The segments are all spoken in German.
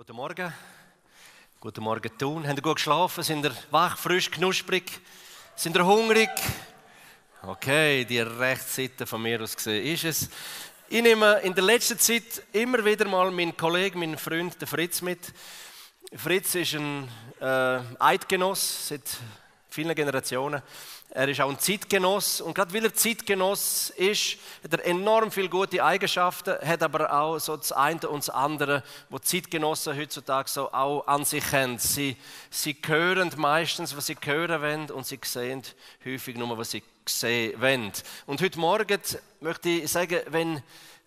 Guten Morgen. Guten Morgen, Tun. Habt ihr gut geschlafen? Sind ihr wach, frisch, knusprig? Sind ihr hungrig? Okay, die Rechtsseite von mir aus gesehen ist es. Ich nehme in der letzten Zeit immer wieder mal meinen Kollegen, meinen Freund, den Fritz mit. Fritz ist ein äh, Eidgenoss seit vielen Generationen. Er ist auch ein Zeitgenoss und gerade weil er Zeitgenoss ist, hat er enorm viele gute Eigenschaften, hat aber auch so das eine und das andere, wo Zeitgenossen heutzutage so auch an sich haben. Sie, sie hören meistens, was sie hören wollen und sie sehen häufig nur, was sie sehen wollen. Und heute Morgen möchte ich sagen, wenn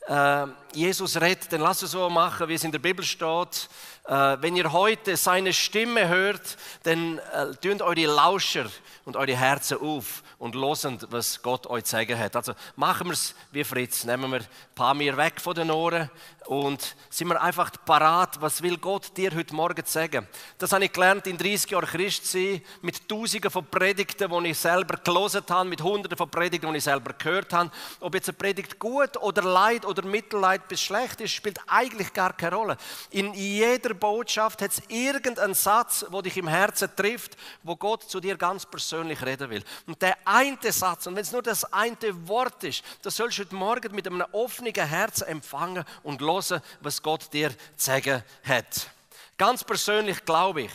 äh, Jesus redet, dann lasst es so machen, wie es in der Bibel steht. Äh, wenn ihr heute seine Stimme hört, dann äh, tönt eure Lauscher und eure Herzen auf und losen, was Gott euch zu sagen hat. Also machen wir es wie Fritz, nehmen wir ein paar mehr weg von den Ohren und sind wir einfach parat, was will Gott dir heute Morgen sagen. Das habe ich gelernt in 30 Jahren Christ sein, mit Tausenden von Predigten, die ich selber gelesen habe, mit Hunderten von Predigten, die ich selber gehört habe. Ob jetzt eine Predigt gut oder leid oder mittelleid bis schlecht ist, spielt eigentlich gar keine Rolle. In jeder Botschaft hat es irgendeinen Satz, der dich im Herzen trifft, wo Gott zu dir ganz persönlich reden will. Und der eine Satz, und wenn es nur das eine Wort ist, das sollst du heute Morgen mit einem offenen Herzen empfangen und hören, was Gott dir zu sagen hat. Ganz persönlich glaube ich,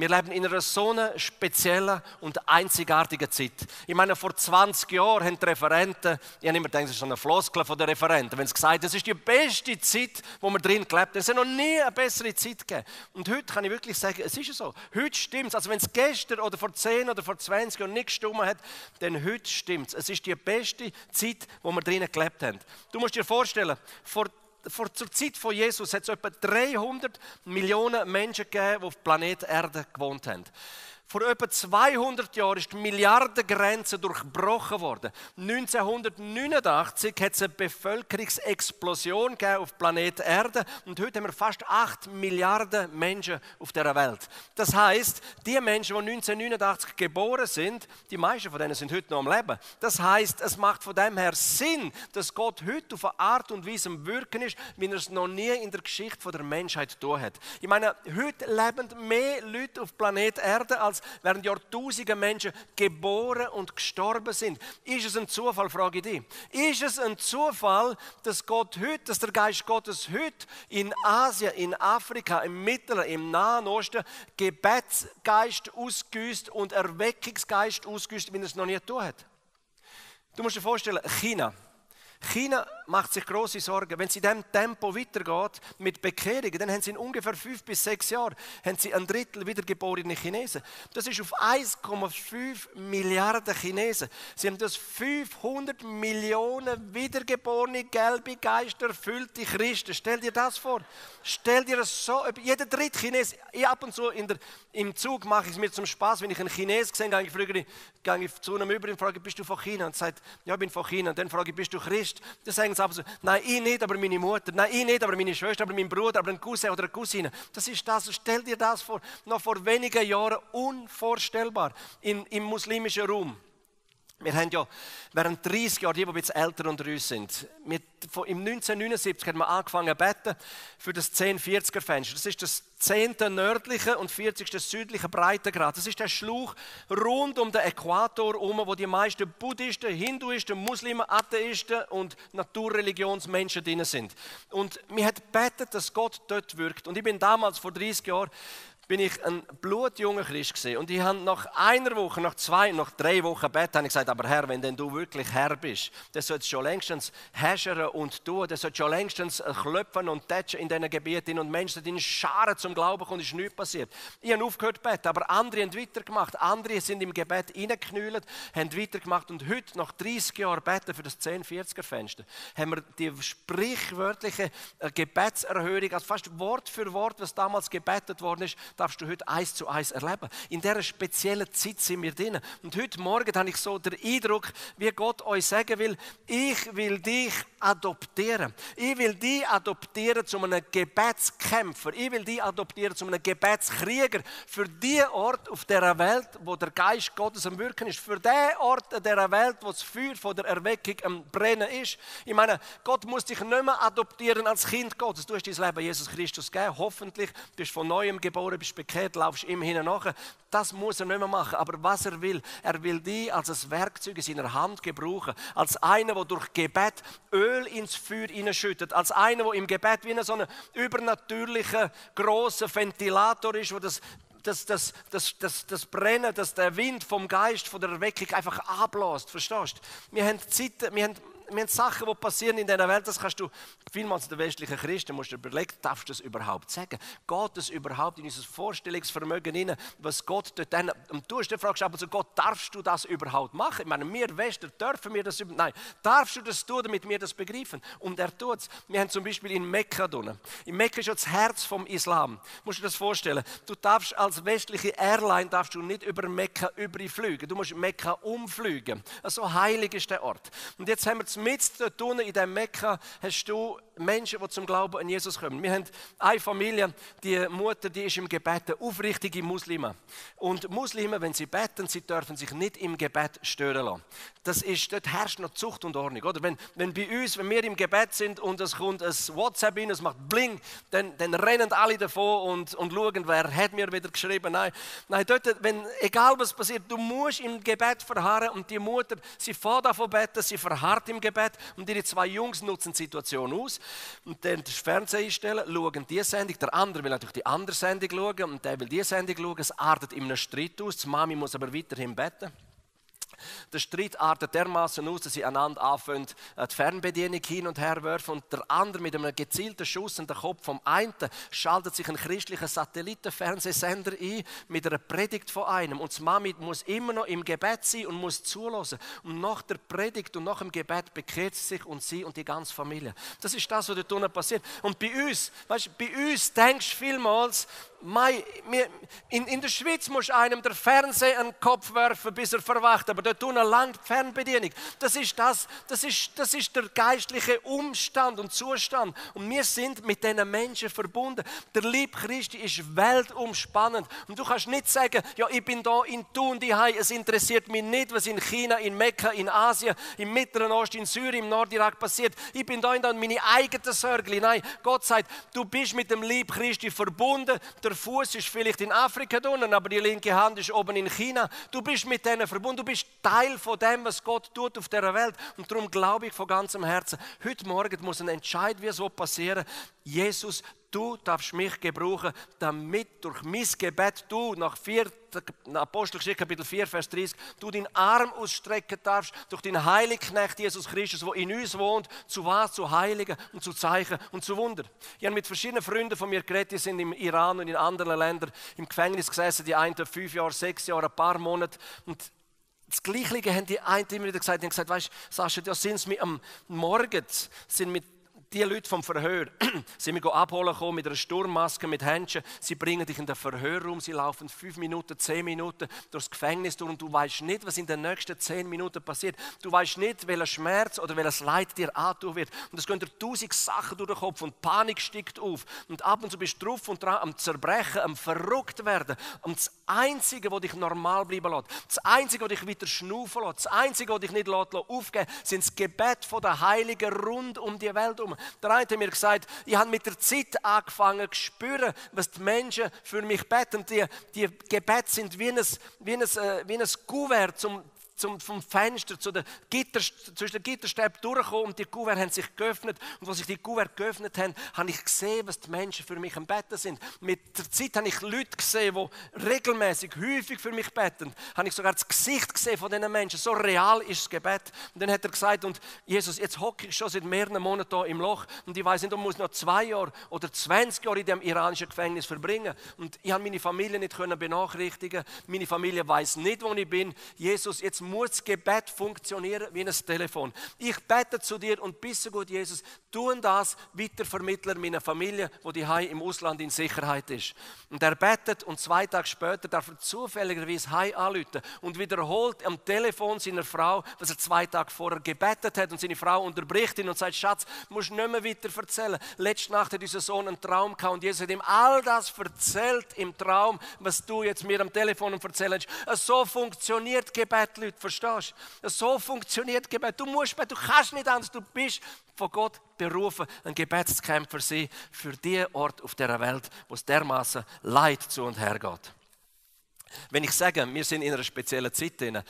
wir leben in einer so speziellen und einzigartigen Zeit. Ich meine, vor 20 Jahren haben die Referenten, ich habe immer gedacht, das ist eine Floskel von den Referenten, wenn sie gesagt haben, das ist die beste Zeit, wo wir drin gelebt haben. Es hat noch nie eine bessere Zeit gegeben. Und heute kann ich wirklich sagen, es ist so. Heute stimmt es. Also wenn es gestern oder vor 10 oder vor 20 Jahren nicht gestimmt hat, dann heute stimmt es. Es ist die beste Zeit, wo wir drinnen gelebt haben. Du musst dir vorstellen, vor vor, zur Zeit von Jesus hat es etwa 300 Millionen Menschen gegeben, die auf Planet Erde gewohnt haben. Vor etwa 200 Jahren ist die Milliardengrenze durchbrochen worden. 1989 hat es eine Bevölkerungsexplosion auf Planet Erde und heute haben wir fast 8 Milliarden Menschen auf der Welt. Das heißt, die Menschen, die 1989 geboren sind, die meisten von denen sind heute noch am Leben. Das heißt, es macht von dem her Sinn, dass Gott heute auf eine Art und Weise am Wirken ist, wie er es noch nie in der Geschichte der Menschheit getan hat. Ich meine, heute leben mehr Leute auf Planet Erde als während Jahrtausende Menschen geboren und gestorben sind. Ist es ein Zufall, frage ich dich. Ist es ein Zufall, dass Gott heute, dass der Geist Gottes heute in Asien, in Afrika, im Mittleren, im Nahen Osten Gebetsgeist ausgüßt und Erweckungsgeist ausgüßt, wie er es noch nie getan hat? Du musst dir vorstellen, China. China macht sich große Sorgen. Wenn es in diesem Tempo weitergeht mit Bekehrungen, dann haben sie in ungefähr fünf bis sechs Jahren haben sie ein Drittel wiedergeborene Chinesen. Das ist auf 1,5 Milliarden Chinesen. Sie haben das 500 Millionen wiedergeborene, gelbe, geisterfüllte Christen. Stell dir das vor. Stell dir das so. Jeder dritte Chines, ich ab und zu der, im Zug mache ich es mir zum Spaß, wenn ich einen Chines sehe, gehe ich, frage, gehe ich zu einem über und frage, bist du von China? Und sagt, ja, ich bin von China. Und dann frage ich, bist du Christ? Dann sagen sie aber so, nein, ich nicht, aber meine Mutter. Nein, ich nicht, aber meine Schwester, aber mein Bruder, aber ein Cousin oder eine Cousine. Das ist das. Stell dir das vor. Noch vor wenigen Jahren unvorstellbar in, im muslimischen Raum. Wir haben ja während 30 Jahren, die, die bisschen älter unter uns sind, wir, im 1979 haben wir angefangen zu beten für das 1040er Fenster. Das ist das 10. nördliche und 40. südliche Breitengrad. Das ist der Schluch rund um den Äquator herum, wo die meisten Buddhisten, Hinduisten, Muslime, Atheisten und Naturreligionsmenschen drin sind. Und mir hat betet, dass Gott dort wirkt. Und ich bin damals vor 30 Jahren bin ich ein blutjunger Christ gewesen. Und ich habe nach einer Woche, nach zwei, nach drei Wochen Bett, habe ich gesagt, aber Herr, wenn denn du wirklich Herr bist, dann sollst du schon längstens herrschern und tun, dann sollst du schon längstens klopfen und tätschen in diesen Gebieten und Menschen in Scharen zum Glauben kommen, ist nichts passiert. Ich habe aufgehört beten, aber andere haben weitergemacht. Andere sind im Gebet reingeknüllt, haben weitergemacht und heute, nach 30 Jahren beten für das 1040er Fenster, haben wir die sprichwörtliche äh, Gebetserhörung, also fast Wort für Wort, was damals gebetet worden ist, darfst du heute eins zu eins erleben. In dieser speziellen Zeit sind wir drin. Und heute Morgen habe ich so den Eindruck, wie Gott euch sagen will, ich will dich adoptieren. Ich will dich adoptieren zu einem Gebetskämpfer. Ich will dich adoptieren zu einem Gebetskrieger. Für die Ort auf der Welt, wo der Geist Gottes am Wirken ist. Für den Ort der Welt, wo das Feuer von der Erweckung am Brennen ist. Ich meine, Gott muss dich nicht mehr adoptieren als Kind Gottes. Du hast dein Leben Jesus Christus gegeben. Hoffentlich bist du von neuem geboren, bist bekehrt, laufst ihm hin und nach. Das muss er nicht mehr machen. Aber was er will, er will dich als ein Werkzeug in seiner Hand gebrauchen. Als einer, der durch Gebet Öl ins Feuer hineinschüttet. Als einer, der im Gebet wie so ein übernatürlicher, grosser Ventilator ist, wo das das, das, das, das, das Brennen, dass der Wind vom Geist, von der Erweckung einfach ablässt. Verstehst du? Wir haben Zeiten, wir haben wir haben Sachen, die passieren in dieser Welt, das kannst du vielmals der westlichen Christen musst du überlegen, darfst du das überhaupt sagen? Geht es überhaupt in unser Vorstellungsvermögen hinein, was Gott dort dann, und du fragst aber so, Gott, darfst du das überhaupt machen? Ich meine, wir Wester, dürfen wir das, nein, darfst du das tun, damit wir das begreifen? Und er tut es. Wir haben zum Beispiel in Mekka drinnen. In Mekka ist ja das Herz vom Islam. Musst du dir das vorstellen? Du darfst als westliche Airline darfst du nicht über Mekka überfliegen. Du musst Mekka umfliegen. So also heilig ist der Ort. Und jetzt haben wir mit dort unten in diesem Mekka hast du Menschen, die zum Glauben an Jesus kommen. Wir haben eine Familie, die Mutter, die ist im Gebet aufrichtige Muslime. Und Muslime, wenn sie beten, sie dürfen sich nicht im Gebet stören lassen. Das ist, dort herrscht noch Zucht und Ordnung. Oder? Wenn, wenn bei uns, wenn wir im Gebet sind und es kommt ein WhatsApp rein, es macht Bling, dann, dann rennen alle davon und, und schauen, wer hat mir wieder geschrieben. Nein, nein dort, wenn, egal was passiert, du musst im Gebet verharren und die Mutter, sie fährt davon beten, sie verharrt im Gebet und ihre zwei Jungs nutzen die Situation aus und dann das Fernsehen einstellen, schauen die Sendung, der andere will natürlich die andere Sendung schauen und der will die Sendung schauen, es artet in einem Streit aus, die Mami muss aber weiterhin beten. Der Streit artet dermaßen aus, dass sie einander anfangen, äh, die Fernbedienung hin und her werfen und der andere mit einem gezielten Schuss in den Kopf vom einen schaltet sich ein christlicher Satellitenfernsehsender ein mit einer Predigt von einem und die Mami muss immer noch im Gebet sein und muss zulassen und nach der Predigt und nach dem Gebet bekehrt sie sich und sie und die ganze Familie. Das ist das, was dort unten passiert. Und bei uns, weißt, bei uns denkst du vielmals, in, in der Schweiz muss einem der Fernseher an den Kopf werfen, bis er verwacht, aber dort tun langt die Fernbedienung. Das ist, das, das, ist, das ist der geistliche Umstand und Zustand. Und wir sind mit diesen Menschen verbunden. Der Lieb Christi ist weltumspannend. Und du kannst nicht sagen, ja, ich bin da in Thun, die es interessiert mich nicht, was in China, in Mekka, in Asien, im Mittleren Osten, in Syrien, im Nordirak passiert. Ich bin da in meine eigenen Sorgen. Nein, Gott sagt, du bist mit dem Lieb Christi verbunden. Der der Fuß ist vielleicht in Afrika unten, aber die linke Hand ist oben in China. Du bist mit denen verbunden, du bist Teil von dem, was Gott tut auf der Welt. Und darum glaube ich von ganzem Herzen, heute Morgen muss ein Entscheid wie so passieren. Jesus, du darfst mich gebrauchen, damit durch mein Gebet du nach 4, Apostelgeschichte Kapitel 4, Vers 30, du den Arm ausstrecken darfst durch den Heiligknecht Jesus Christus, der in uns wohnt, zu was? Zu Heiligen und zu Zeichen und zu Wunder. Ich habe mit verschiedenen Freunden von mir geredet, die sind im Iran und in anderen Ländern im Gefängnis gesessen, die einen fünf Jahre, sechs Jahre, ein paar Monate und das Gleiche haben die einen immer wieder gesagt, die haben gesagt, weißt du, Sascha, da sind sie am Morgen, sind mit die Leute vom Verhör sind wir abholen gekommen mit einer Sturmmaske, mit Händchen. Sie bringen dich in den Verhörraum, sie laufen fünf Minuten, zehn Minuten durchs Gefängnis durch und du weißt nicht, was in den nächsten zehn Minuten passiert. Du weißt nicht, welcher Schmerz oder welches Leid dir antun wird. Und es gehen dir tausend Sachen durch den Kopf und Panik steigt auf. Und ab und zu bist du drauf und dran am Zerbrechen, am verrückt werden. Und das Einzige, was dich normal bleiben lässt, das Einzige, was dich wieder schnaufen lässt, das Einzige, was dich nicht aufgeben lässt, sind das Gebet der Heiligen rund um die Welt herum. Der eine hat mir gesagt, ich habe mit der Zeit angefangen zu spüren, was die Menschen für mich beten. Die, die Gebete sind wie ein, wie ein, äh, wie ein Kuvert zum zum, vom Fenster zu der Gitter, zwischen den Gitterstäben durchgekommen und die Kuvert haben sich geöffnet. Und als sich die Kuvert geöffnet haben, habe ich gesehen, was die Menschen für mich am Betten sind. Mit der Zeit habe ich Leute gesehen, die regelmäßig, häufig für mich beten. Habe ich sogar das Gesicht gesehen von diesen Menschen. So real ist das Gebet. Und dann hat er gesagt, und Jesus, jetzt hocke ich schon seit mehreren Monaten hier im Loch und ich weiß nicht, ob ich noch zwei Jahre oder 20 Jahre in dem iranischen Gefängnis verbringen. Und ich habe meine Familie nicht können benachrichtigen. Meine Familie weiß nicht, wo ich bin. Jesus, jetzt muss Gebet funktionieren wie ein Telefon. Ich bete zu dir und bisse gut, Jesus, tun das weitervermittler meiner Familie, wo die Hai im Ausland in Sicherheit ist. Und er betet und zwei Tage später darf er zufälligerweise Hai anrufen und wiederholt am Telefon seiner Frau, was er zwei Tage vorher gebetet hat und seine Frau unterbricht ihn und sagt, Schatz, musst nicht mehr weiter erzählen. Letzte Nacht hat unser Sohn einen Traum gehabt und Jesus hat ihm all das erzählt im Traum, was du jetzt mir am Telefon erzählst. So funktioniert Gebet, Leute, verstehst du? So funktioniert Gebet. Du musst beten, du kannst nicht anders, du bist von Gott berufen, ein Gebetskämpfer sein für die Ort auf der Welt, wo es dermaßen Leid zu und her geht. Wenn ich sage, wir sind in einer speziellen Zeit drin,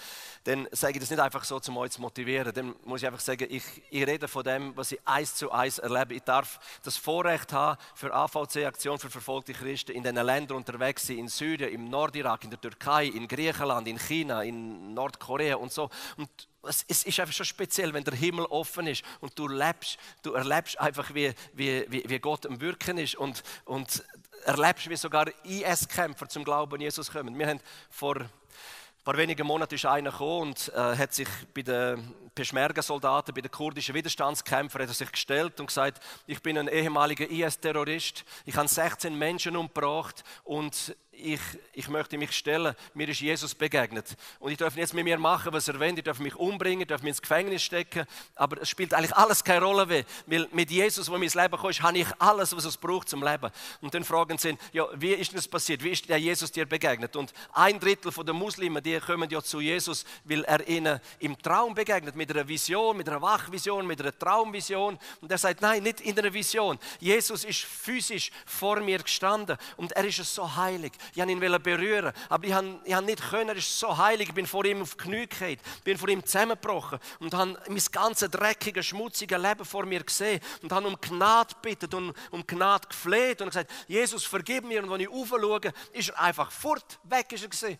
dann sage ich das nicht einfach so, um euch zu motivieren. Dann muss ich einfach sagen, ich, ich rede von dem, was ich eins zu eins erlebe. Ich darf das Vorrecht haben, für AVC-Aktion für verfolgte Christen in den Ländern unterwegs sein, in Syrien, im Nordirak, in der Türkei, in Griechenland, in China, in Nordkorea und so. Und es ist einfach schon speziell, wenn der Himmel offen ist und du lebst, du erlebst einfach, wie, wie, wie Gott am Wirken ist und, und erlebst, wie sogar IS-Kämpfer zum Glauben an Jesus kommen. Wir haben vor ein paar wenigen Monaten ist einer gekommen und äh, hat sich bei den Peschmerga-Soldaten, bei den kurdischen Widerstandskämpfern, hat er sich gestellt und gesagt, ich bin ein ehemaliger IS-Terrorist, ich habe 16 Menschen umgebracht und ich, ich möchte mich stellen, mir ist Jesus begegnet. Und ich darf jetzt mit mir machen, was er will. Ich darf mich umbringen, ich darf mich ins Gefängnis stecken. Aber es spielt eigentlich alles keine Rolle. Weil mit Jesus, wo mein Leben kommt, habe ich alles, was es braucht zum Leben. Und dann fragen sie, ja, wie ist das passiert? Wie ist der Jesus dir begegnet? Und ein Drittel der Muslimen, die kommen ja zu Jesus, weil er ihnen im Traum begegnet, mit einer Vision, mit einer Wachvision, mit einer Traumvision. Und er sagt, nein, nicht in einer Vision. Jesus ist physisch vor mir gestanden und er ist so heilig. Ich wollte ihn berühren, aber ich habe, ich habe nicht können. Er ist so heilig. Ich bin vor ihm auf die Knie gefallen, bin vor ihm zusammengebrochen und habe mein ganzes dreckige, schmutzige Leben vor mir gesehen und habe um Gnade gebeten und um Gnade gefleht und gesagt, Jesus, vergib mir. Und wenn ich aufschaue, ist er einfach fort, weg ist er gesehen.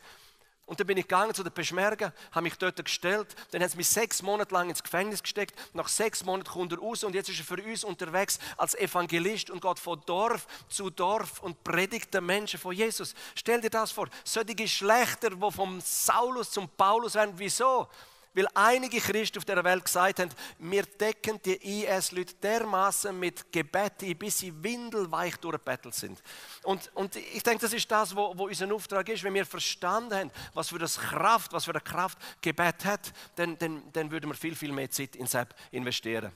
Und dann bin ich gegangen zu den Peschmerga, habe mich dort gestellt. Dann haben sie mich sechs Monate lang ins Gefängnis gesteckt. Nach sechs Monaten kommt er raus und jetzt ist er für uns unterwegs als Evangelist und geht von Dorf zu Dorf und predigt den Menschen von Jesus. Stell dir das vor. Solche Geschlechter, die vom Saulus zum Paulus werden. Wieso? Weil einige Christen auf der Welt gesagt haben, wir decken die IS-Leute dermaßen mit Gebeten, bis sie windelweich durchbettelt sind. Und, und ich denke, das ist das, wo, wo unser Auftrag ist. Wenn wir verstanden haben, was für das Kraft, was für eine Kraft Gebet hat, dann, dann, dann würden wir viel, viel mehr Zeit in Sepp investieren.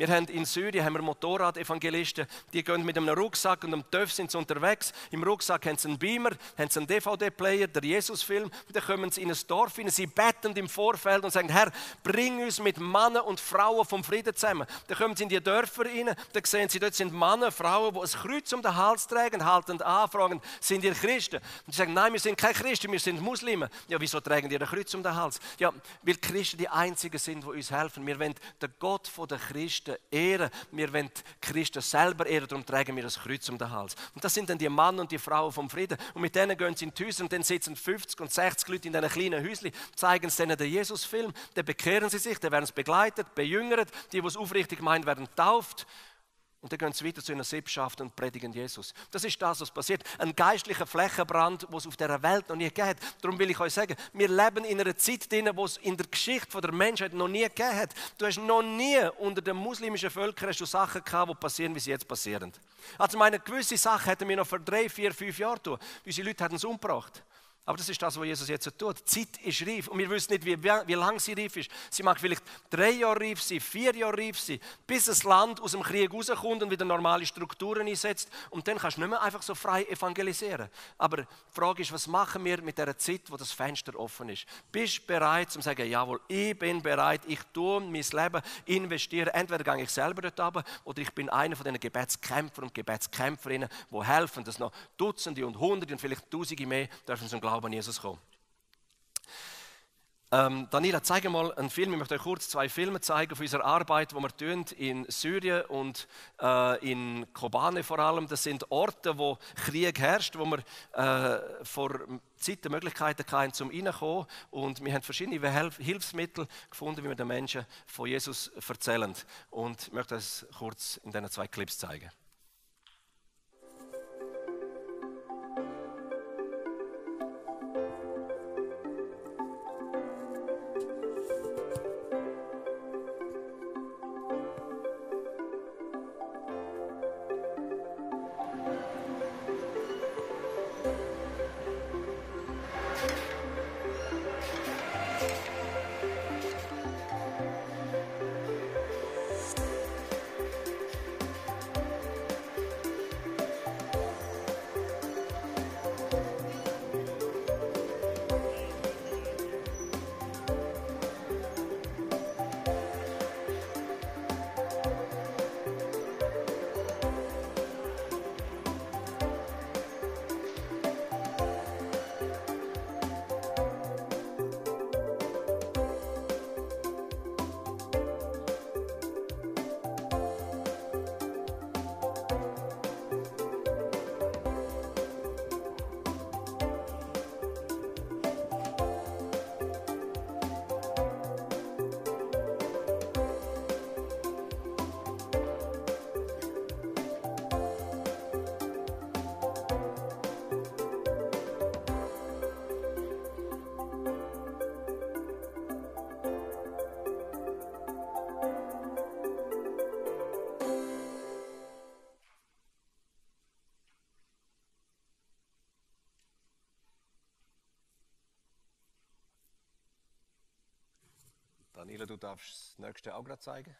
Wir haben in Syrien haben wir Motorrad-Evangelisten, die gehen mit einem Rucksack und einem TÜV sind sie unterwegs. Im Rucksack haben sie einen Beamer, haben sie einen DVD-Player, der Jesus-Film. Dann kommen sie in ein Dorf hinein, sie beten im Vorfeld und sagen, Herr, bring uns mit Männern und Frauen vom Frieden zusammen. Dann kommen sie in die Dörfer hinein, dann sehen sie, dort sind Männer, Frauen, die ein Kreuz um den Hals tragen, halten an, fragen, sind ihr Christen? Und sie sagen, nein, wir sind keine Christen, wir sind Muslime. Ja, wieso tragen die ein Kreuz um den Hals? Ja, weil Christen die Einzigen sind, die uns helfen. Wir wollen den Gott der Christen Christen ehren. Wir wollen Christen selber ehren, darum tragen wir das Kreuz um den Hals. Und das sind dann die Männer und die Frauen vom Frieden. Und mit denen gehen sie in die Häuser und dann sitzen 50 und 60 Leute in diesen kleinen Häuschen, zeigen sie ihnen den Jesus-Film, dann bekehren sie sich, dann werden sie begleitet, bejüngert, die, die es aufrichtig meinen, werden tauft. Und dann gehen sie wieder zu einer Sippschaft und predigen Jesus. Das ist das, was passiert. Ein geistlicher Flächenbrand, den es auf dieser Welt noch nie gegeben hat. Darum will ich euch sagen, wir leben in einer Zeit drin, wo es in der Geschichte der Menschheit noch nie gegeben hat. Du hast noch nie unter den muslimischen Völkern hast du Sachen gehabt, die passieren, wie sie jetzt passieren. Also meine gewisse Sachen hätten wir noch vor drei, vier, fünf Jahren tun. Unsere Leute hätten es umgebracht. Aber das ist das, was Jesus jetzt tut. Die Zeit ist reif. Und wir wissen nicht, wie, wie lange sie reif ist. Sie mag vielleicht drei Jahre reif sein, vier Jahre reif sein, bis das Land aus dem Krieg rauskommt und wieder normale Strukturen einsetzt. Und dann kannst du nicht mehr einfach so frei evangelisieren. Aber die Frage ist, was machen wir mit der Zeit, wo das Fenster offen ist? Bist du bereit, zu sagen, jawohl, ich bin bereit, ich tue mein Leben, investiere. Entweder gehe ich selber dort runter oder ich bin einer von den Gebetskämpfern und Gebetskämpferinnen, die helfen, dass noch Dutzende und Hunderte und vielleicht Tausende mehr dürfen zum Glauben an Jesus kommen. Ähm, Daniela, zeige mal einen Film. Ich möchte euch kurz zwei Filme zeigen von unserer Arbeit, die wir tun in Syrien und äh, in Kobane vor allem. Das sind Orte, wo Krieg herrscht, wo wir äh, vor Zeit Möglichkeiten hatten, zum reinkommen. Und wir haben verschiedene Hilfsmittel gefunden, wie wir den Menschen von Jesus erzählen. Und ich möchte das kurz in diesen zwei Clips zeigen. Daniela, du darfst das nächste auch gerade zeigen.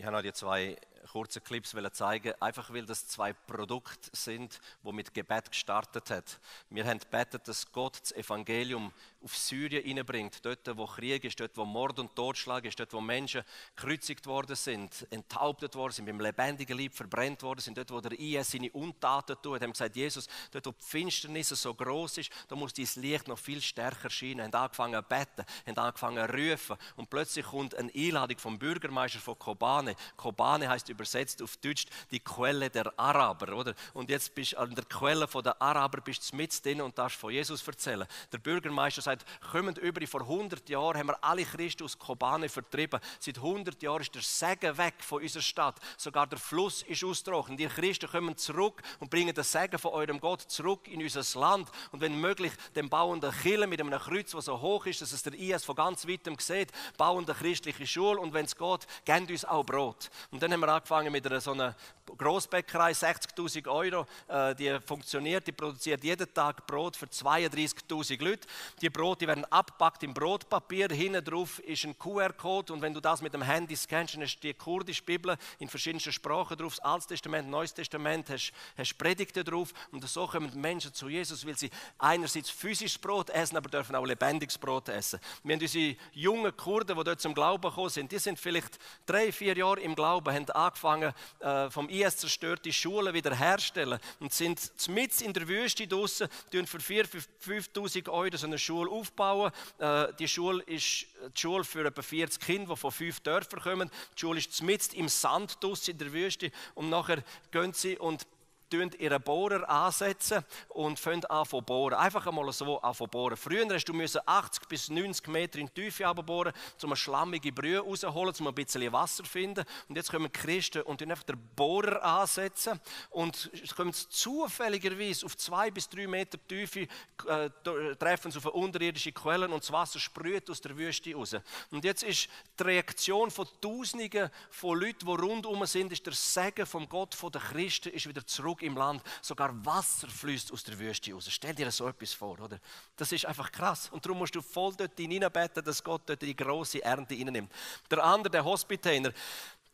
Ich habe noch die zwei kurzen Clips zeigen, einfach weil das zwei Produkte sind, die mit Gebet gestartet hat. Wir haben gebetet, dass Gott das Evangelium auf Syrien hineinbringt, dort wo Krieg ist, dort wo Mord und Totschlag ist, dort wo Menschen gekreuzigt worden sind, enthauptet worden sind, beim lebendigen Leib verbrennt worden sind, dort wo der IS seine Untaten tut, haben gesagt, Jesus, dort wo die Finsternis so groß ist, da muss dein Licht noch viel stärker scheinen. Haben angefangen zu beten, haben angefangen zu rufen und plötzlich kommt eine Einladung vom Bürgermeister von Kobane. Kobane heißt übersetzt auf Deutsch die Quelle der Araber, oder? Und jetzt bist du an der Quelle der Araber bist du mit drin und darfst von Jesus erzählen. Der Bürgermeister sagt, kommen über vor 100 Jahren haben wir alle Christen aus Kobane vertrieben. Seit 100 Jahren ist der Segen weg von unserer Stadt. Sogar der Fluss ist ausgebrochen. Die Christen kommen zurück und bringen den Segen von eurem Gott zurück in unser Land. Und wenn möglich, den bauen der Kille mit einem Kreuz, das so hoch ist, dass es der IS von ganz weitem sieht, bauen eine christliche Schule und wenn es geht, geben uns auch Brot. Und dann haben wir angefangen mit einer so einer Großbäckerei, 60.000 Euro. Äh, die funktioniert, die produziert jeden Tag Brot für 32.000 Leute. Die Brote werden abgepackt im Brotpapier. Hinten drauf ist ein QR-Code und wenn du das mit dem Handy scannst, dann hast du die kurdische Bibel in verschiedenen Sprachen drauf, das Altes Testament, Neues Testament, hast, hast Predigten drauf und so kommen Menschen zu Jesus, weil sie einerseits physisches Brot essen, aber dürfen auch lebendiges Brot essen. Wir haben unsere jungen Kurden, die dort zum Glauben gekommen sind, die sind vielleicht drei, vier Jahre im Glauben, haben angefangen, äh, vom IS zerstörte Schulen wiederherstellen und sind mitten in der Wüste draußen, für 4.000, 5.000 Euro so eine Schule aufbauen. Äh, die Schule ist die Schule für etwa 40 Kinder, die von fünf Dörfern kommen. Die Schule ist mitten im Sand in der Wüste und nachher gehen sie und ihren Bohrer ansetzen und fangen an zu bohren. Einfach einmal so an zu bohren. Früher musst du 80 bis 90 Meter in die Tiefe bohren, um eine schlammige Brühe rauszuholen, um ein bisschen Wasser zu finden. Und jetzt kommen die Christen und einfach den Bohrer ansetzen und kommen zufälligerweise auf zwei bis drei Meter Tiefe, äh, treffen sie auf unterirdische Quelle und das Wasser sprüht aus der Wüste raus. Und jetzt ist die Reaktion von Tausenden von Leuten, die rundherum sind, ist der Segen vom Gott von den Christen ist wieder zurück im Land sogar Wasser fließt aus der Wüste raus. Stell dir so etwas vor, oder? Das ist einfach krass. Und darum musst du voll dort hineinbeten, dass Gott dort die große Ernte nimmt. Der andere, der Hospitainer,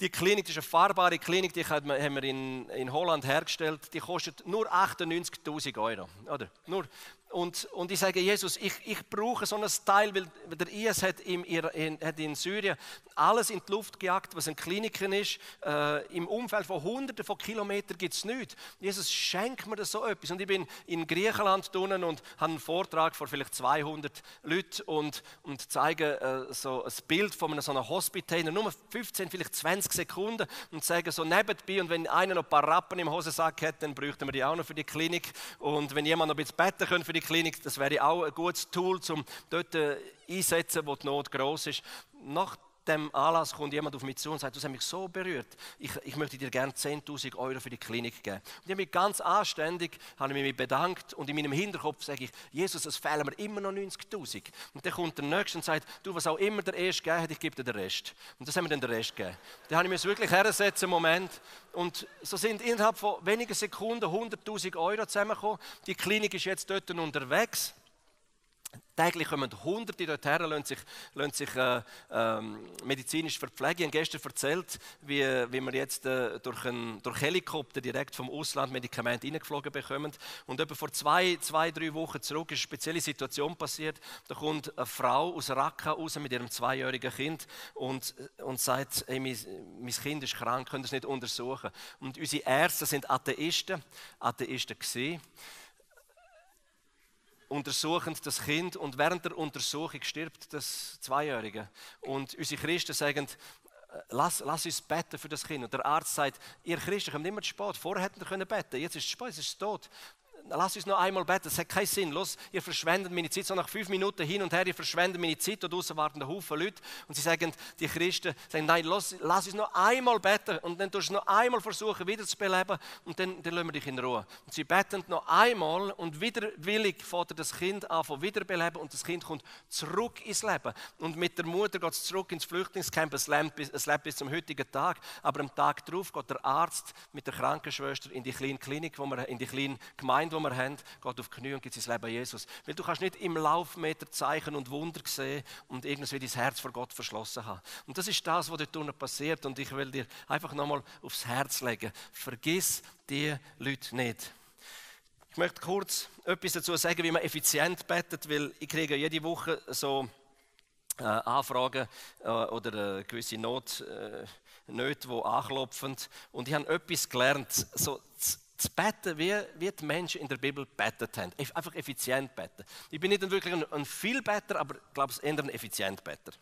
die Klinik, das ist eine fahrbare Klinik, die haben wir in, in Holland hergestellt. Die kostet nur 98.000 Euro. Oder? Nur und, und ich sage, Jesus, ich, ich brauche so ein Teil, weil der IS hat in, in, hat in Syrien alles in die Luft gejagt, was ein Kliniken ist. Äh, Im Umfeld von Hunderten von Kilometern gibt es nichts. Jesus, schenk mir das so etwas. Und ich bin in Griechenland drinnen und habe einen Vortrag vor vielleicht 200 Leuten und, und zeige äh, so ein Bild von einem, so einem Hospitaler, nur 15, vielleicht 20 Sekunden und sage so nebenbei und wenn einer noch ein paar Rappen im Hosensack hat, dann bräuchten wir die auch noch für die Klinik. Und wenn jemand noch ein bisschen beten könnte für die Klinik, das wäre auch ein gutes Tool, um dort äh, einsetzen, wo die Not groß ist. Nach dem Anlass kommt jemand auf mich zu und sagt, du hast mich so berührt, ich, ich möchte dir gerne 10'000 Euro für die Klinik geben. Und ich habe mich ganz anständig habe ich mich bedankt und in meinem Hinterkopf sage ich, Jesus, es fehlen mir immer noch 90'000. Und dann kommt der Nächste und sagt, du, was auch immer der Erste gegeben hat, ich gebe dir den Rest. Und das haben wir dann den Rest gegeben. Dann habe ich mir wirklich hergesetzt, Moment. Und so sind innerhalb von wenigen Sekunden 100'000 Euro zusammengekommen. Die Klinik ist jetzt dort unterwegs. Täglich kommen Hunderte dorthin, lassen sich, lassen sich äh, äh, medizinisch verpflegen. Ich habe gestern erzählt, wie, wie wir jetzt äh, durch, einen, durch Helikopter direkt vom Ausland Medikamente reingeflogen bekommen. Und etwa vor zwei, zwei, drei Wochen zurück ist eine spezielle Situation passiert. Da kommt eine Frau aus Raqqa raus mit ihrem zweijährigen Kind und, und sagt, hey, mein, mein Kind ist krank, könnt ihr es nicht untersuchen. Und unsere Ärzte sind Atheisten, Atheisten gewesen untersuchen das Kind und während der Untersuchung stirbt das Zweijährige. Und unsere Christen sagen, äh, lass, lass uns beten für das Kind. Und der Arzt sagt, ihr Christen kommt immer zu spät. Vorher hätten wir beten jetzt ist es spät, es ist tot lass uns noch einmal beten, es hat keinen Sinn. Los, ihr verschwendet meine Zeit, so nach fünf Minuten hin und her, ihr verschwendet meine Zeit, da draußen warten ein Haufen Leute. Und sie sagen, die Christen sagen, nein, los, lass uns noch einmal beten. Und dann tust du noch einmal versuchen, wieder zu beleben. Und dann, dann lassen wir dich in Ruhe. Und sie beten noch einmal und widerwillig fährt das Kind an von wiederbeleben. Und das Kind kommt zurück ins Leben. Und mit der Mutter geht es zurück ins Flüchtlingscamp, es lebt, bis, es lebt bis zum heutigen Tag, aber am Tag darauf geht der Arzt mit der Krankenschwester in die kleine Klinik, wo wir, in die kleine Gemeinde, die wir haben, geht auf die Knie und gibt sein Leben Jesus. Weil du kannst nicht im Laufmeter Zeichen und Wunder sehen und irgendwie dein Herz vor Gott verschlossen haben. Und das ist das, was dort unten passiert. Und ich will dir einfach nochmal aufs Herz legen. Vergiss die Leute nicht. Ich möchte kurz etwas dazu sagen, wie man effizient betet, weil ich kriege jede Woche so äh, Anfragen äh, oder äh, gewisse Not, äh, Nöte, die anklopfen. Und ich habe etwas gelernt. So, zu beten, wie, wie die Menschen in der Bibel betet haben. Einfach effizient beten. Ich bin nicht wirklich ein, ein Vielbetter, aber ich glaube, es ist eher ein Effizientbetter.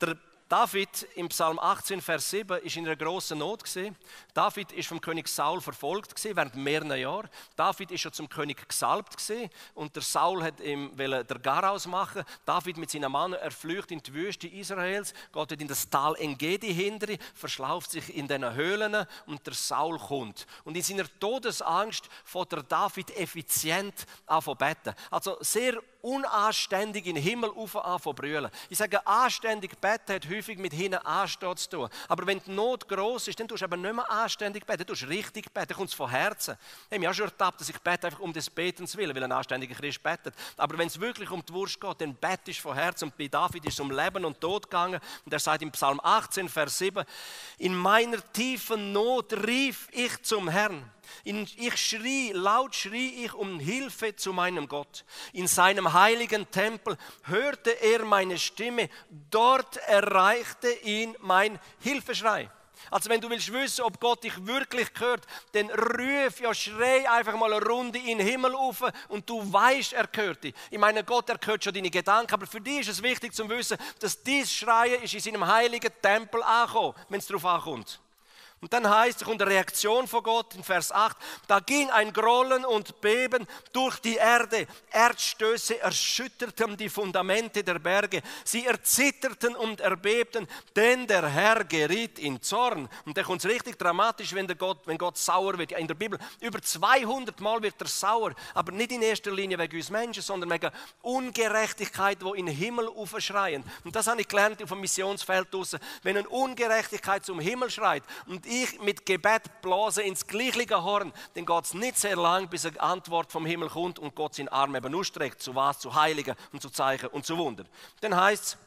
Der David im Psalm 18, Vers 7 ist in einer großen Not gesehen. David ist vom König Saul verfolgt gesehen während mehreren Jahren. David ist schon zum König gesalbt gesehen und der Saul hat ihm der Garaus machen. David mit seinen Mann erflücht in die Wüste Israels, geht in das Tal Engedi hinter, verschlauft sich in den Höhlen und der Saul kommt. Und in seiner Todesangst fährt der David effizient an beten. Also sehr unanständig in den Himmel auf an brüllen. Ich sage, anständig beten hat häufig mit hinten anstehen zu tun. Aber wenn die Not groß ist, dann tust du eben nicht mehr anständig beten, du tust richtig beten, kommt es von Herzen. Ich habe mich auch schon ertappt, dass ich bete einfach um des Betens willen, weil ein anständiger Christ betet. Aber wenn es wirklich um die Wurst geht, dann betest von Herzen. Und bei David ist es um Leben und Tod gegangen. Und er sagt im Psalm 18, Vers 7, in meiner tiefen Not rief ich zum Herrn. Ich schrie, laut schrie ich um Hilfe zu meinem Gott. In seinem heiligen Tempel hörte er meine Stimme. Dort erreichte ihn mein Hilfeschrei. Also wenn du willst wissen, ob Gott dich wirklich hört, dann ruf, ja schrei einfach mal eine Runde in den Himmel auf und du weißt, er hört dich. Ich meine, Gott, er hört schon deine Gedanken, aber für dich ist es wichtig zu wissen, dass dieses Schreien ist in seinem heiligen Tempel angekommen, wenn es darauf ankommt. Und dann heißt es, und eine Reaktion von Gott in Vers 8, da ging ein Grollen und Beben durch die Erde. Erdstöße erschütterten die Fundamente der Berge. Sie erzitterten und erbebten, denn der Herr geriet in Zorn. Und da kommt es richtig dramatisch, wenn, der Gott, wenn Gott sauer wird. In der Bibel über 200 Mal wird er sauer, aber nicht in erster Linie wegen uns Menschen, sondern wegen Ungerechtigkeit, wo in den Himmel aufschreien. Und das habe ich gelernt auf dem Missionsfeld draußen. Wenn eine Ungerechtigkeit zum Himmel schreit und ich mit Gebet blase ins gleiche Horn, dann geht es nicht sehr lang, bis eine Antwort vom Himmel kommt und Gott seinen Arm eben ausstreckt, zu was? Zu Heiligen und zu Zeichen und zu Wunder. Dann heißt es,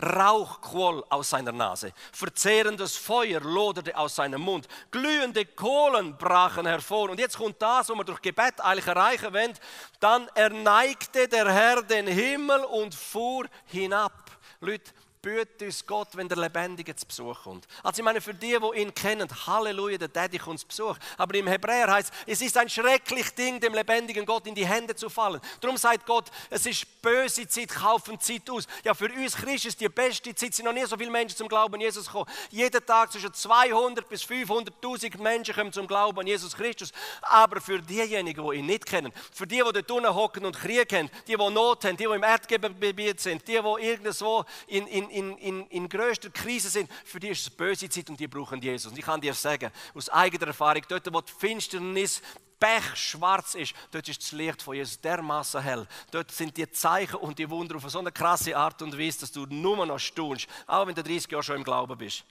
Rauch quoll aus seiner Nase, verzehrendes Feuer loderte aus seinem Mund, glühende Kohlen brachen hervor. Und jetzt kommt das, was wir durch Gebet eigentlich erreichen wollen. Dann erneigte der Herr den Himmel und fuhr hinab. Leute, büht uns Gott, wenn der Lebendige zu Besuch kommt. Also ich meine, für die, die ihn kennen, Halleluja, der Daddy kommt zu Besuch. Aber im Hebräer heißt es, ist ein schreckliches Ding, dem lebendigen Gott in die Hände zu fallen. Darum sagt Gott, es ist böse Zeit, kaufen Zeit aus. Ja, für uns Christen ist die beste Zeit, sind noch nie so viele Menschen zum Glauben an Jesus gekommen. Jeden Tag zwischen 200 bis 500.000 Menschen kommen zum Glauben an Jesus Christus. Aber für diejenigen, die ihn nicht kennen, für die, die dort unten hocken und Krieg haben, die, die Not haben, die, die im Erdgebiet sind, die, die irgendwo in, in in, in, in, größter Krise sind, für die ist es böse Zeit und die brauchen Jesus. Und ich kann dir sagen, aus eigener Erfahrung, dort wo die Finsternis pechschwarz ist, dort ist das Licht von Jesus dermaßen hell. Dort sind die Zeichen und die Wunder auf so eine krasse Art und Weise, dass du nur noch staunst, auch wenn du 30 Jahre schon im Glauben bist.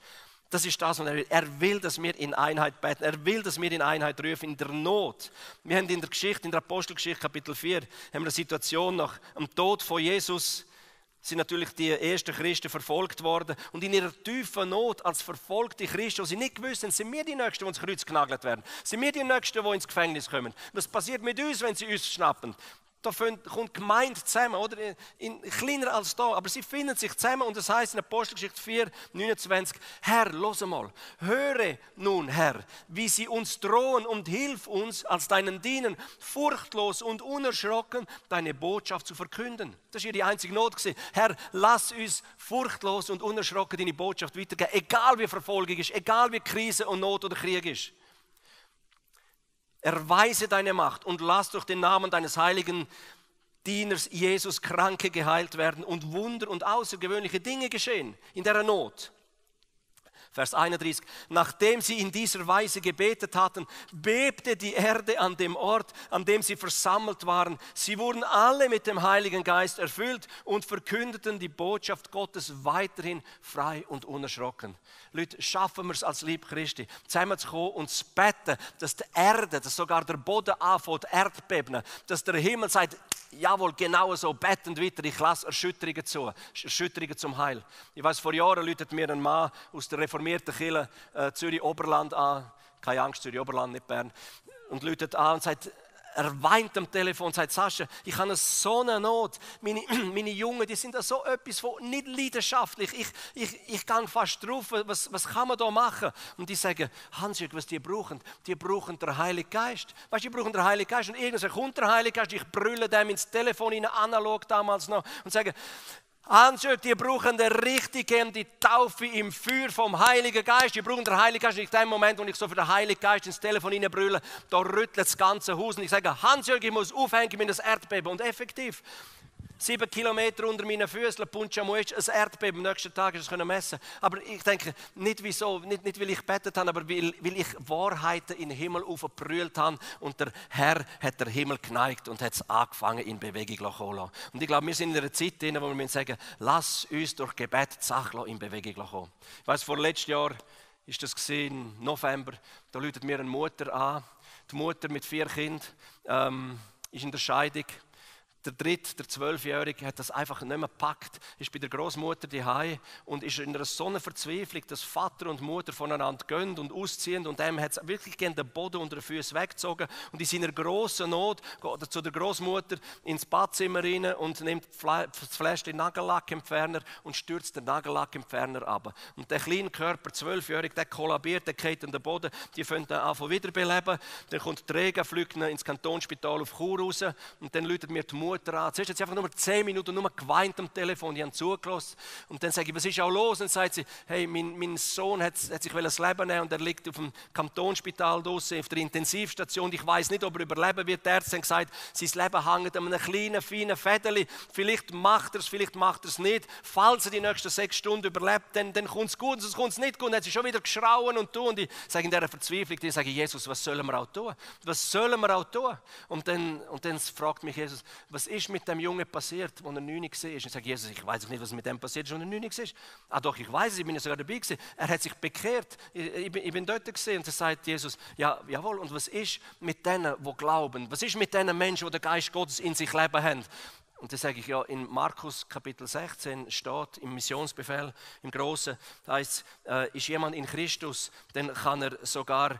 Das ist das, was er will. Er will, dass wir in Einheit beten. Er will, dass wir in Einheit rufen, in der Not. Wir haben in der Geschichte, in der Apostelgeschichte, Kapitel 4, haben wir eine Situation nach dem Tod von Jesus, sind natürlich die ersten Christen verfolgt worden. Und in ihrer tiefen Not als verfolgte Christen, die sie nicht gewusst sind wir die Nächsten, die ins Kreuz genagelt werden. Sind wir die Nächsten, die ins Gefängnis kommen. Was passiert mit uns, wenn sie uns schnappen? Da kommt Gemeinde zusammen, oder? In, kleiner als da, aber sie finden sich zusammen und das heißt in Apostelgeschichte 4, 29, Herr, los mal, höre nun, Herr, wie sie uns drohen und hilf uns als deinen Dienern, furchtlos und unerschrocken deine Botschaft zu verkünden. Das hier die einzige Not gewesen. Herr, lass uns furchtlos und unerschrocken deine Botschaft weitergeben, egal wie Verfolgung ist, egal wie Krise und Not oder Krieg ist. Erweise deine Macht und lass durch den Namen deines heiligen Dieners Jesus Kranke geheilt werden und Wunder und außergewöhnliche Dinge geschehen in der Not. Vers 31. Nachdem sie in dieser Weise gebetet hatten, bebte die Erde an dem Ort, an dem sie versammelt waren. Sie wurden alle mit dem Heiligen Geist erfüllt und verkündeten die Botschaft Gottes weiterhin frei und unerschrocken. Leute, schaffen wir es als Lieb Christi, zusammenzukommen und zu beten, dass die Erde, dass sogar der Boden anfängt, Erdbeben, dass der Himmel sagt, jawohl, genau so, bettend weiter, ich lasse Erschütterungen zu, Erschütterungen zum Heil. Ich weiß, vor Jahren läutet mir ein Mann aus der reformierten Kirche äh, Zürich-Oberland an, keine Angst, Zürich-Oberland, nicht Bern, und läutet an und sagt, er weint am Telefon und sagt, Sascha, ich habe so eine Not. Meine, meine Jungen, die sind da so etwas von nicht leidenschaftlich. Ich, ich, ich gehe fast drauf, was, was kann man da machen? Und die sagen, Hansjörg, was die brauchen? Die brauchen den Heiligen Geist. Weißt du, die brauchen den Heiligen Geist. Und irgendwann kommt der Heilige Geist, ich brülle dem ins Telefon, in analog damals noch, und sage, Anschaut, die brauchen eine richtige die Taufe im Feuer vom Heiligen Geist. Die brauchen den Heiligen Geist. Und in dem Moment, wo ich so für den Heiligen Geist ins Telefon brülle, da rüttelt das ganze Haus. Und ich sage, Hansjörg, ich muss aufhängen mit das Erdbeben. Und effektiv, sieben Kilometer unter meinen Füßen, Punchamuisch, ein Erdbeben. Am nächsten Tag ist es messen. Aber ich denke, nicht wieso, nicht, nicht weil ich betet habe, aber weil, weil ich Wahrheiten in den Himmel aufgebrüllt habe und der Herr hat der Himmel geneigt und hat es angefangen in Bewegung zu kommen. Und ich glaube, wir sind in einer Zeit, drin, wo wir sagen, lass uns durch Gebet die Sache in Bewegung kommen. Ich weiß, vor letztes Jahr ist das im November, da läutet mir eine Mutter an, die Mutter mit vier Kindern, ähm, ist in der Scheidung der dritte, der zwölfjährige, hat das einfach nicht mehr gepackt, ist bei der Großmutter daheim und ist in einer so einer Verzweiflung, dass Vater und Mutter voneinander gehen und ausziehen und dem hat wirklich den Boden unter den Füßen weggezogen. Und in seiner großen Not geht er zu der Großmutter ins Badzimmer rein und nimmt das Fläschchen Nagellackentferner und stürzt den Nagellackentferner ab. Und der kleine Körper, zwölfjährig, der kollabiert, der geht an den Boden, die fangen dann an wiederbeleben, dann kommt der Träger, fliegt ins Kantonsspital auf Chur raus und dann läutet mir die Mutter Mutter an. Zuerst hat sie einfach nur zehn Minuten nur geweint am Telefon, die haben zugelassen. Und dann sage ich, was ist auch los? Und dann sagt sie, hey, mein, mein Sohn hat, hat sich das Leben nehmen und er liegt auf dem Kantonsspital draußen, auf der Intensivstation. Ich weiß nicht, ob er überleben wird. Die Ärzte haben gesagt, sein Leben hängt an einem kleinen, feinen Federli. Vielleicht macht er es, vielleicht macht er es nicht. Falls er die nächsten sechs Stunden überlebt, dann, dann kommt es gut, sonst kommt es nicht gut. Und dann hat sie schon wieder geschrauen und tun. Und ich sage in dieser Verzweiflung, ich sage, Jesus, was sollen wir auch tun? Was sollen wir auch tun? Und dann, und dann fragt mich Jesus, was ist mit dem Jungen passiert, als er 9 war? Und ich sage, Jesus, ich weiß nicht, was mit dem passiert ist, als er 9 war. Ah doch, ich weiß es, ich bin ja sogar dabei gewesen. Er hat sich bekehrt, ich, bin, ich bin dort gewesen. Und dann sagt Jesus, ja, jawohl, und was ist mit denen, die glauben? Was ist mit denen Menschen, die den Geist Gottes in sich leben haben? Und das sage ich ja, in Markus Kapitel 16 steht im Missionsbefehl, im Großen, da heißt äh, ist jemand in Christus, dann kann er sogar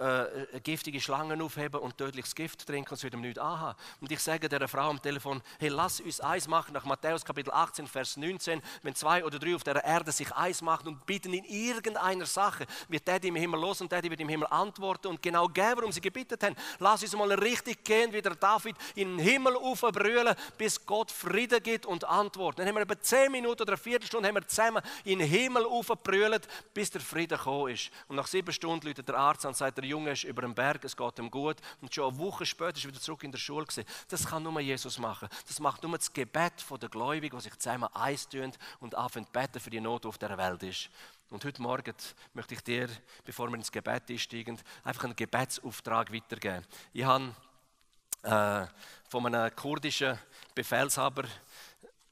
äh, giftige Schlangen aufheben und tödliches Gift trinken und es wird ihm nichts anhaben. Und ich sage der Frau am Telefon, hey, lass uns eins machen, nach Matthäus Kapitel 18, Vers 19, wenn zwei oder drei auf der Erde sich eins machen und bitten in irgendeiner Sache, wird der im Himmel los und der wird im Himmel antworten und genau geben, warum sie gebeten haben. Lass uns mal richtig gehen, wie der David in den Himmel aufbrüllen, bis Gott Frieden gibt und antwortet. Dann haben wir etwa zehn Minuten oder eine Viertelstunde haben wir zusammen in den Himmel aufbrüllt, bis der Frieden gekommen ist. Und nach sieben Stunden läutet der Arzt an und sagt, Junge ist über den Berg, es geht ihm gut und schon eine Woche später ist er wieder zurück in der Schule gewesen. Das kann nur Jesus machen. Das macht nur das Gebet der Gläubigen, die sich zusammen eintun und anfangen zu beten für die Not, auf der Welt ist. Und heute Morgen möchte ich dir, bevor wir ins Gebet einsteigen, einfach einen Gebetsauftrag weitergeben. Ich habe äh, von einem kurdischen Befehlshaber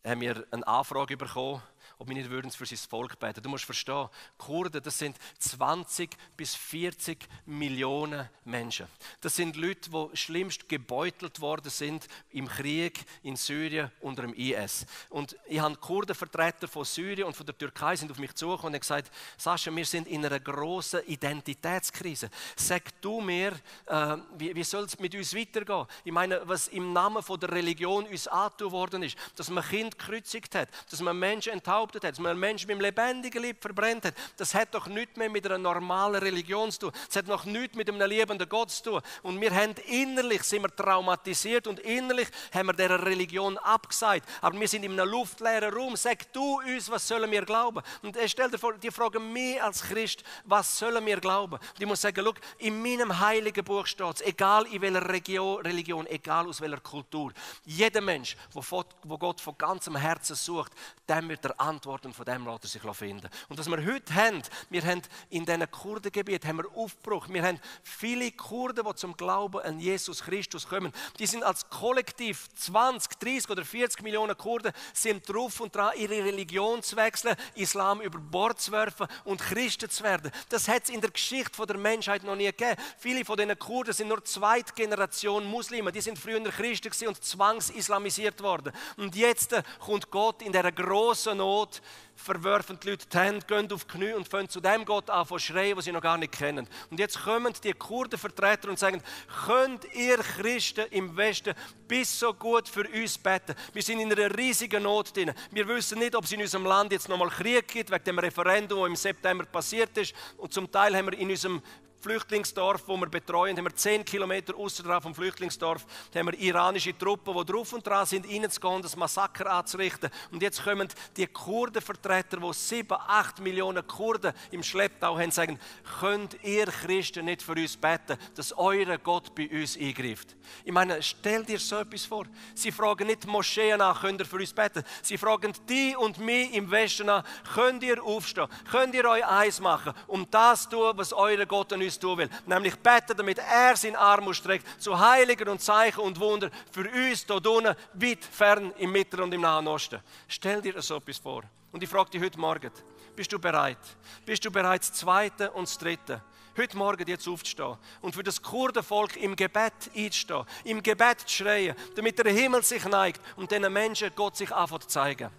haben wir eine Anfrage bekommen, ob wir nicht würden für sein Volk beten. Du musst verstehen, Kurden, das sind 20 bis 40 Millionen Menschen. Das sind Leute, die schlimmst gebeutelt worden sind im Krieg in Syrien unter dem IS. Und ich habe Kurdenvertreter von Syrien und von der Türkei sind auf mich zugekommen und haben gesagt, Sascha, wir sind in einer großen Identitätskrise. Sag du mir, äh, wie, wie soll es mit uns weitergehen? Ich meine, was im Namen von der Religion uns angetan worden ist, dass man Kind gekreuzigt hat, dass man Menschen enthauptet behauptet hat, dass man einen Menschen mit dem lebendigen Lieb verbrennt hat, das hat doch nichts mehr mit einer normalen Religion zu tun. Das hat noch nichts mit einem liebenden Gott zu tun. Und wir haben innerlich sind wir traumatisiert und innerlich haben wir dieser Religion abgesagt. Aber wir sind in einem luftleeren Raum. Sag du uns, was sollen wir glauben? Und er stellt dir vor, die fragen mich als Christ, was sollen wir glauben? Und ich muss sagen, look, in meinem heiligen Buch steht es, egal in welcher Region, Religion, egal aus welcher Kultur, jeder Mensch, wo Gott von ganzem Herzen sucht, dem wird er antworten Antworten von dem lässt er sich finden. Und was wir heute haben, wir haben in diesen Kurdengebieten haben wir Aufbruch. Wir haben viele Kurden, die zum Glauben an Jesus Christus kommen. Die sind als Kollektiv 20, 30 oder 40 Millionen Kurden sind drauf und dran, ihre Religion zu wechseln, Islam über Bord zu werfen und Christen zu werden. Das hat es in der Geschichte der Menschheit noch nie gegeben. Viele von diesen Kurden sind nur zweite Generation Muslime. Die sind früher Christen und zwangsislamisiert worden. Und jetzt kommt Gott in dieser großen Not Not verwerfen die Leute die Hände, gehen auf die Knie und fangen zu dem Gott an zu schreien, was sie noch gar nicht kennen. Und jetzt kommen die Kurdenvertreter und sagen, könnt ihr Christen im Westen bis so gut für uns beten? Wir sind in einer riesigen Not drin. Wir wissen nicht, ob es in unserem Land jetzt nochmal Krieg gibt, wegen dem Referendum, das im September passiert ist. Und zum Teil haben wir in unserem Flüchtlingsdorf, wo wir betreuen, haben wir zehn Kilometer außerhalb vom Flüchtlingsdorf, haben wir iranische Truppen, die drauf und dran sind, reinzugehen, das Massaker anzurichten. Und jetzt kommen die Kurdenvertreter, die sieben, acht Millionen Kurden im Schlepptau haben, sagen, könnt ihr Christen nicht für uns beten, dass euer Gott bei uns eingreift. Ich meine, stell dir so etwas vor. Sie fragen nicht Moscheen an, könnt ihr für uns beten. Sie fragen die und mich im Westen an, könnt ihr aufstehen, könnt ihr euch eins machen, um das zu tun, was euer Gott an uns uns tun will. Nämlich beten, damit er seinen Arm ausstreckt zu Heiligen und Zeichen und Wunder für uns hier unten, weit fern im Mittleren und im Nahen Osten. Stell dir so etwas vor. Und ich frage dich heute Morgen, bist du bereit? Bist du bereit, das Zweite und das Dritte? heute Morgen jetzt aufzustehen und für das Kurdenvolk im Gebet einzustehen, im Gebet zu schreien, damit der Himmel sich neigt und diesen Menschen Gott sich anfängt zu zeigen.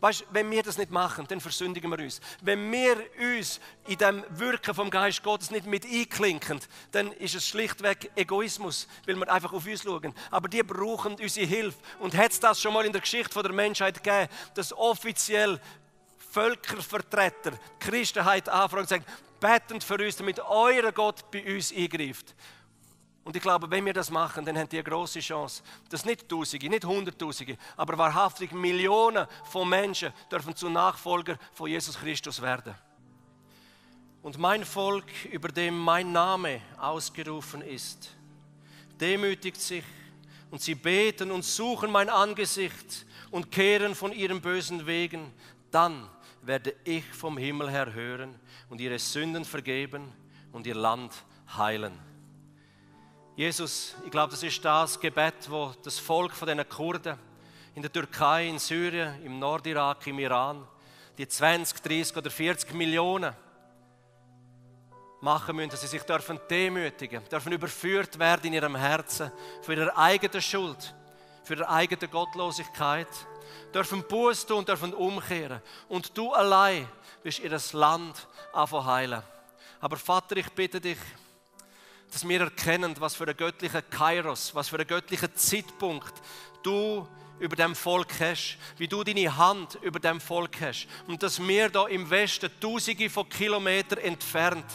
Weißt, wenn wir das nicht machen, dann versündigen wir uns. Wenn wir uns in dem Wirken vom Geist Gottes nicht mit einklinken, dann ist es schlichtweg Egoismus, weil wir einfach auf uns schauen. Aber die brauchen unsere Hilfe. Und hat es das schon mal in der Geschichte der Menschheit gegeben, dass offiziell Völkervertreter Christenheit anfragen und sagen, betend für uns, damit euer Gott bei uns eingreift. Und ich glaube, wenn wir das machen, dann haben die eine große Chance, dass nicht Tausende, nicht Hunderttausende, aber wahrhaftig Millionen von Menschen dürfen zu Nachfolger von Jesus Christus werden. Und mein Volk, über dem mein Name ausgerufen ist, demütigt sich und sie beten und suchen mein Angesicht und kehren von ihren bösen Wegen, dann werde ich vom Himmel her hören und ihre Sünden vergeben und ihr Land heilen. Jesus, ich glaube, das ist das Gebet, wo das Volk von den Kurden in der Türkei, in Syrien, im Nordirak, im Iran, die 20, 30 oder 40 Millionen machen müssen, dass sie sich dürfen demütigen, dürfen überführt werden in ihrem Herzen für ihre eigene Schuld, für ihre eigene Gottlosigkeit, dürfen Buß tun, dürfen umkehren und du allein wirst ihr Land anfangen heilen. Aber Vater, ich bitte dich, dass wir erkennen, was für einen göttlichen Kairos, was für einen göttlichen Zeitpunkt du über dem Volk hast, wie du deine Hand über dem Volk hast. Und dass wir da im Westen Tausende von Kilometern entfernt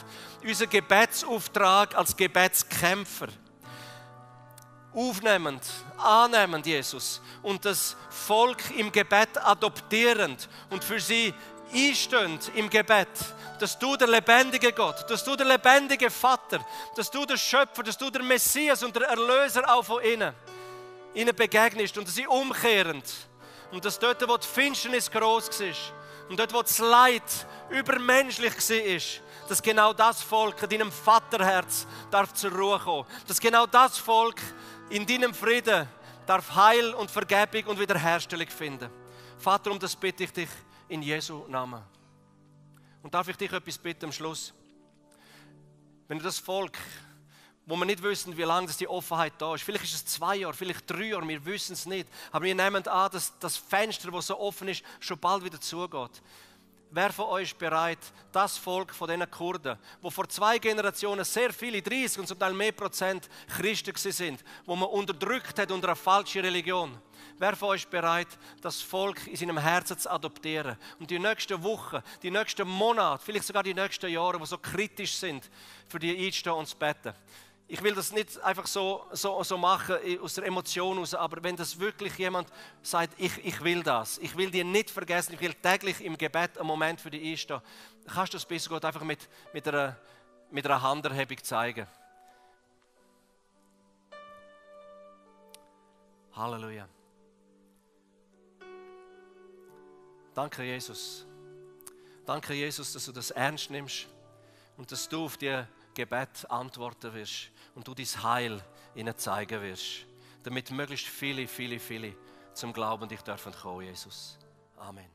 unser Gebetsauftrag als Gebetskämpfer aufnehmend, annehmend, Jesus, und das Volk im Gebet adoptierend und für sie einstehen im Gebet, dass du der lebendige Gott, dass du der lebendige Vater, dass du der Schöpfer, dass du der Messias und der Erlöser auch von ihnen, ihnen begegnest und dass sie umkehren und dass dort, wo die Finsternis groß war und dort, wo das Leid übermenschlich war, dass genau das Volk in deinem Vaterherz darf zur Ruhe kommen. Dass genau das Volk in deinem Frieden darf Heil und Vergebung und Wiederherstellung finden. Vater, um das bitte ich dich in Jesu Namen. Und darf ich dich etwas bitten am Schluss? Wenn du das Volk, wo wir nicht wissen, wie lange die Offenheit da ist, vielleicht ist es zwei Jahre, vielleicht drei Jahre, wir wissen es nicht, aber wir nehmen an, dass das Fenster, das so offen ist, schon bald wieder zugeht. Wer von euch bereit, das Volk von diesen Kurden, wo vor zwei Generationen sehr viele, 30 und zum Teil mehr Prozent Christen sind, wo man unterdrückt hat unter einer falschen Religion, Wer von euch bereit, das Volk in seinem Herzen zu adoptieren? Und die nächsten Wochen, die nächsten Monate, vielleicht sogar die nächsten Jahre, die so kritisch sind, für die einstehen und zu beten. Ich will das nicht einfach so, so, so machen aus der Emotion heraus, aber wenn das wirklich jemand sagt, ich, ich will das, ich will dir nicht vergessen, ich will täglich im Gebet einen Moment für dich einstehen, kannst du das bis Gott einfach mit, mit, einer, mit einer Handerhebung zeigen. Halleluja. Danke, Jesus. Danke, Jesus, dass du das ernst nimmst und dass du auf die Gebet antworten wirst und du dein Heil ihnen zeigen wirst, damit möglichst viele, viele, viele zum Glauben dich dürfen kommen, Jesus. Amen.